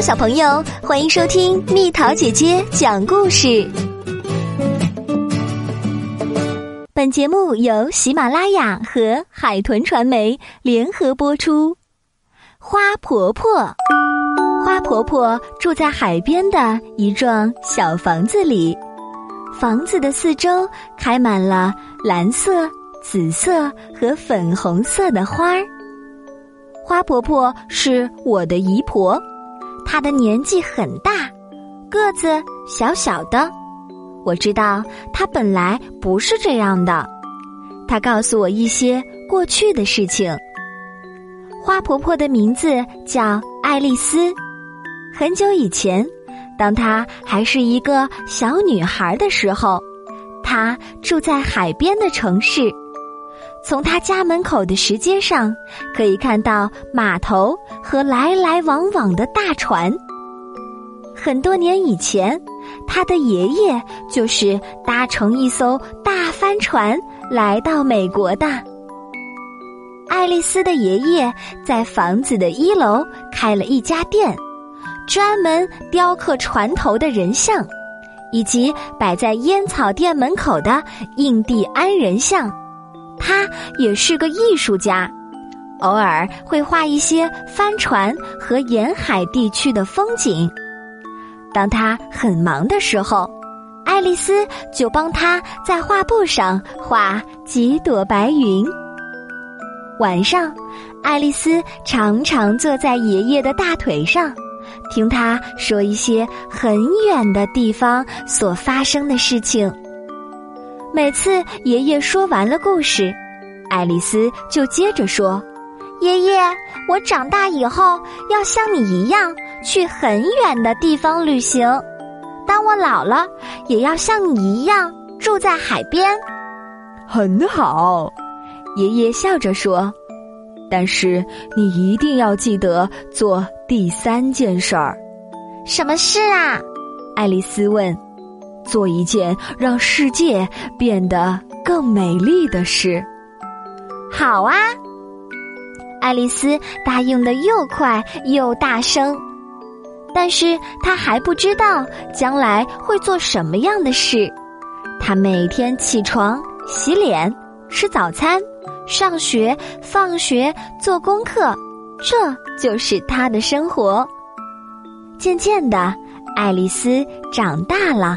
小朋友，欢迎收听蜜桃姐姐讲故事。本节目由喜马拉雅和海豚传媒联合播出。花婆婆，花婆婆住在海边的一幢小房子里，房子的四周开满了蓝色、紫色和粉红色的花儿。花婆婆是我的姨婆。她的年纪很大，个子小小的。我知道她本来不是这样的。她告诉我一些过去的事情。花婆婆的名字叫爱丽丝。很久以前，当她还是一个小女孩的时候，她住在海边的城市。从他家门口的石阶上，可以看到码头和来来往往的大船。很多年以前，他的爷爷就是搭乘一艘大帆船来到美国的。爱丽丝的爷爷在房子的一楼开了一家店，专门雕刻船头的人像，以及摆在烟草店门口的印第安人像。他也是个艺术家，偶尔会画一些帆船和沿海地区的风景。当他很忙的时候，爱丽丝就帮他在画布上画几朵白云。晚上，爱丽丝常常坐在爷爷的大腿上，听他说一些很远的地方所发生的事情。每次爷爷说完了故事，爱丽丝就接着说：“爷爷，我长大以后要像你一样去很远的地方旅行。当我老了，也要像你一样住在海边。”很好，爷爷笑着说：“但是你一定要记得做第三件事儿。”什么事啊？爱丽丝问。做一件让世界变得更美丽的事。好啊，爱丽丝答应的又快又大声，但是她还不知道将来会做什么样的事。她每天起床、洗脸、吃早餐、上学、放学、做功课，这就是她的生活。渐渐的，爱丽丝长大了。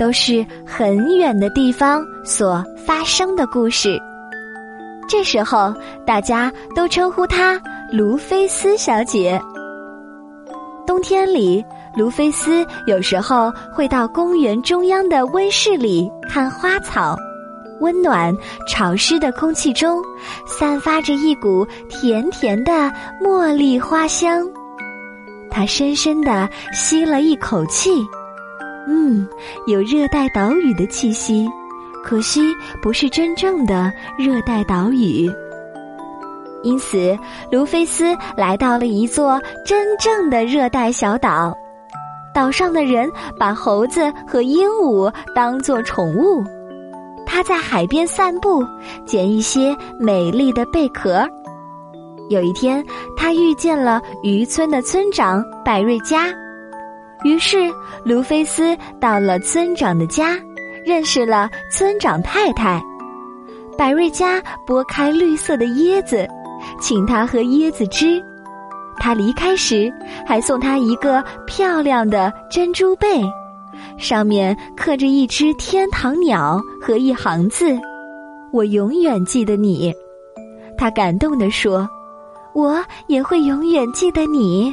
都是很远的地方所发生的故事。这时候，大家都称呼她卢菲斯小姐。冬天里，卢菲斯有时候会到公园中央的温室里看花草。温暖潮湿的空气中，散发着一股甜甜的茉莉花香。他深深的吸了一口气。嗯，有热带岛屿的气息，可惜不是真正的热带岛屿。因此，卢菲斯来到了一座真正的热带小岛。岛上的人把猴子和鹦鹉当作宠物。他在海边散步，捡一些美丽的贝壳。有一天，他遇见了渔村的村长百瑞佳。于是，卢菲斯到了村长的家，认识了村长太太。百瑞佳剥开绿色的椰子，请他喝椰子汁。他离开时，还送他一个漂亮的珍珠贝，上面刻着一只天堂鸟和一行字：“我永远记得你。”他感动地说：“我也会永远记得你。”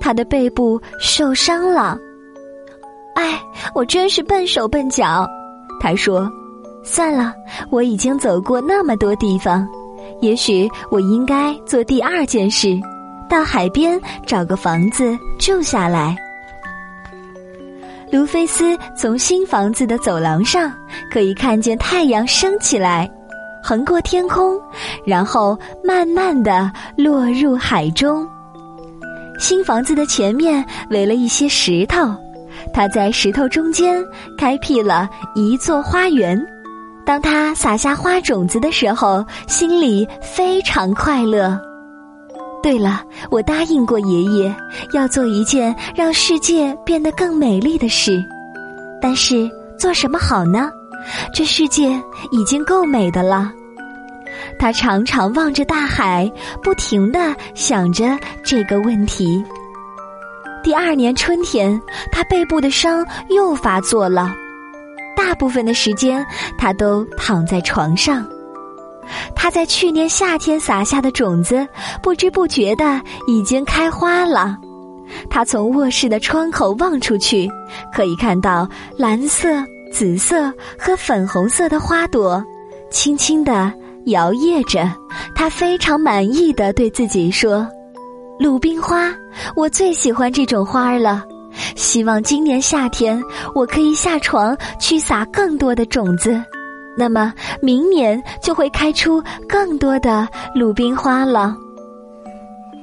他的背部受伤了。哎，我真是笨手笨脚。他说：“算了，我已经走过那么多地方，也许我应该做第二件事，到海边找个房子住下来。”卢菲斯从新房子的走廊上可以看见太阳升起来，横过天空，然后慢慢的落入海中。新房子的前面围了一些石头，他在石头中间开辟了一座花园。当他撒下花种子的时候，心里非常快乐。对了，我答应过爷爷要做一件让世界变得更美丽的事，但是做什么好呢？这世界已经够美的了。他常常望着大海，不停的想着这个问题。第二年春天，他背部的伤又发作了，大部分的时间他都躺在床上。他在去年夏天撒下的种子，不知不觉的已经开花了。他从卧室的窗口望出去，可以看到蓝色、紫色和粉红色的花朵，轻轻地摇曳着。他非常满意的对自己说：“鲁冰花，我最喜欢这种花儿了。希望今年夏天我可以下床去撒更多的种子。”那么明年就会开出更多的鲁冰花了。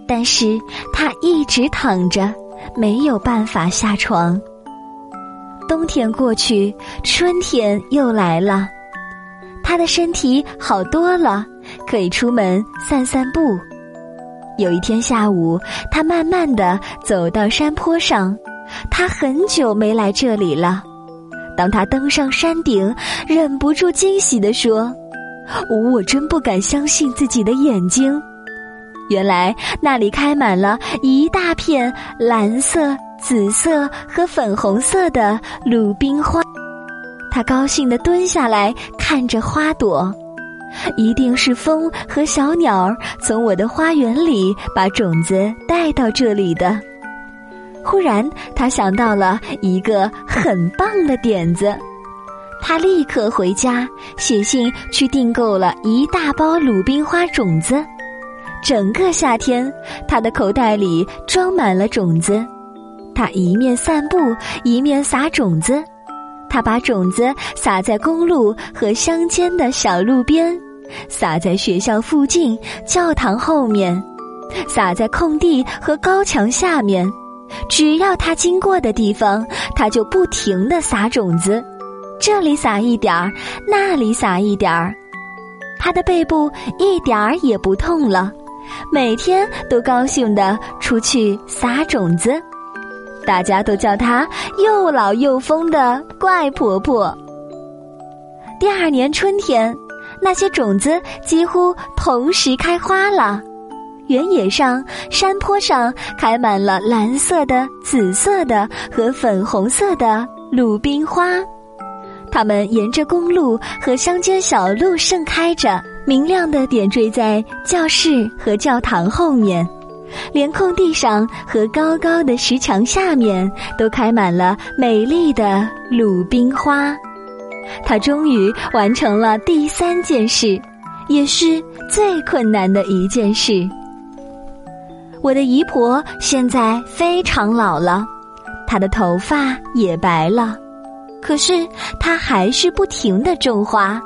但是他一直躺着，没有办法下床。冬天过去，春天又来了，他的身体好多了，可以出门散散步。有一天下午，他慢慢的走到山坡上，他很久没来这里了。当他登上山顶，忍不住惊喜地说：“我真不敢相信自己的眼睛，原来那里开满了一大片蓝色、紫色和粉红色的鲁冰花。”他高兴地蹲下来看着花朵，一定是风和小鸟从我的花园里把种子带到这里的。忽然，他想到了一个很棒的点子，他立刻回家写信去订购了一大包鲁冰花种子。整个夏天，他的口袋里装满了种子。他一面散步，一面撒种子。他把种子撒在公路和乡间的小路边，撒在学校附近、教堂后面，撒在空地和高墙下面。只要他经过的地方，他就不停的撒种子，这里撒一点儿，那里撒一点儿，他的背部一点儿也不痛了，每天都高兴的出去撒种子，大家都叫她又老又疯的怪婆婆。第二年春天，那些种子几乎同时开花了。原野上、山坡上开满了蓝色的、紫色的和粉红色的鲁冰花，它们沿着公路和乡间小路盛开着，明亮的点缀在教室和教堂后面，连空地上和高高的石墙下面都开满了美丽的鲁冰花。他终于完成了第三件事，也是最困难的一件事。我的姨婆现在非常老了，她的头发也白了，可是她还是不停的种花，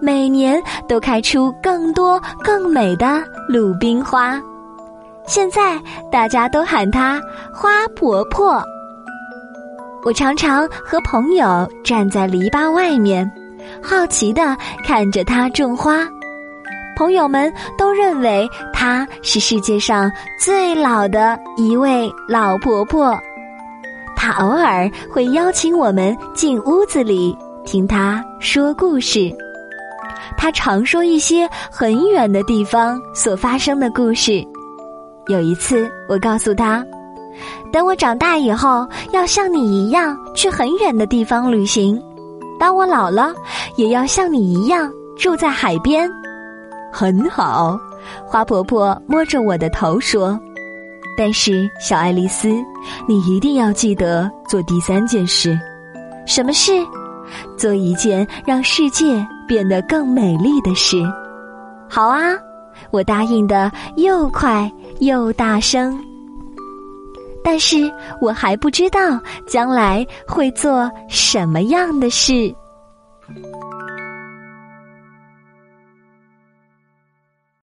每年都开出更多更美的鲁冰花。现在大家都喊她花婆婆。我常常和朋友站在篱笆外面，好奇的看着她种花。朋友们都认为她是世界上最老的一位老婆婆。她偶尔会邀请我们进屋子里听她说故事。她常说一些很远的地方所发生的故事。有一次，我告诉他，等我长大以后，要像你一样去很远的地方旅行。当我老了，也要像你一样住在海边。很好，花婆婆摸着我的头说：“但是，小爱丽丝，你一定要记得做第三件事。什么事？做一件让世界变得更美丽的事。”好啊，我答应的又快又大声。但是我还不知道将来会做什么样的事。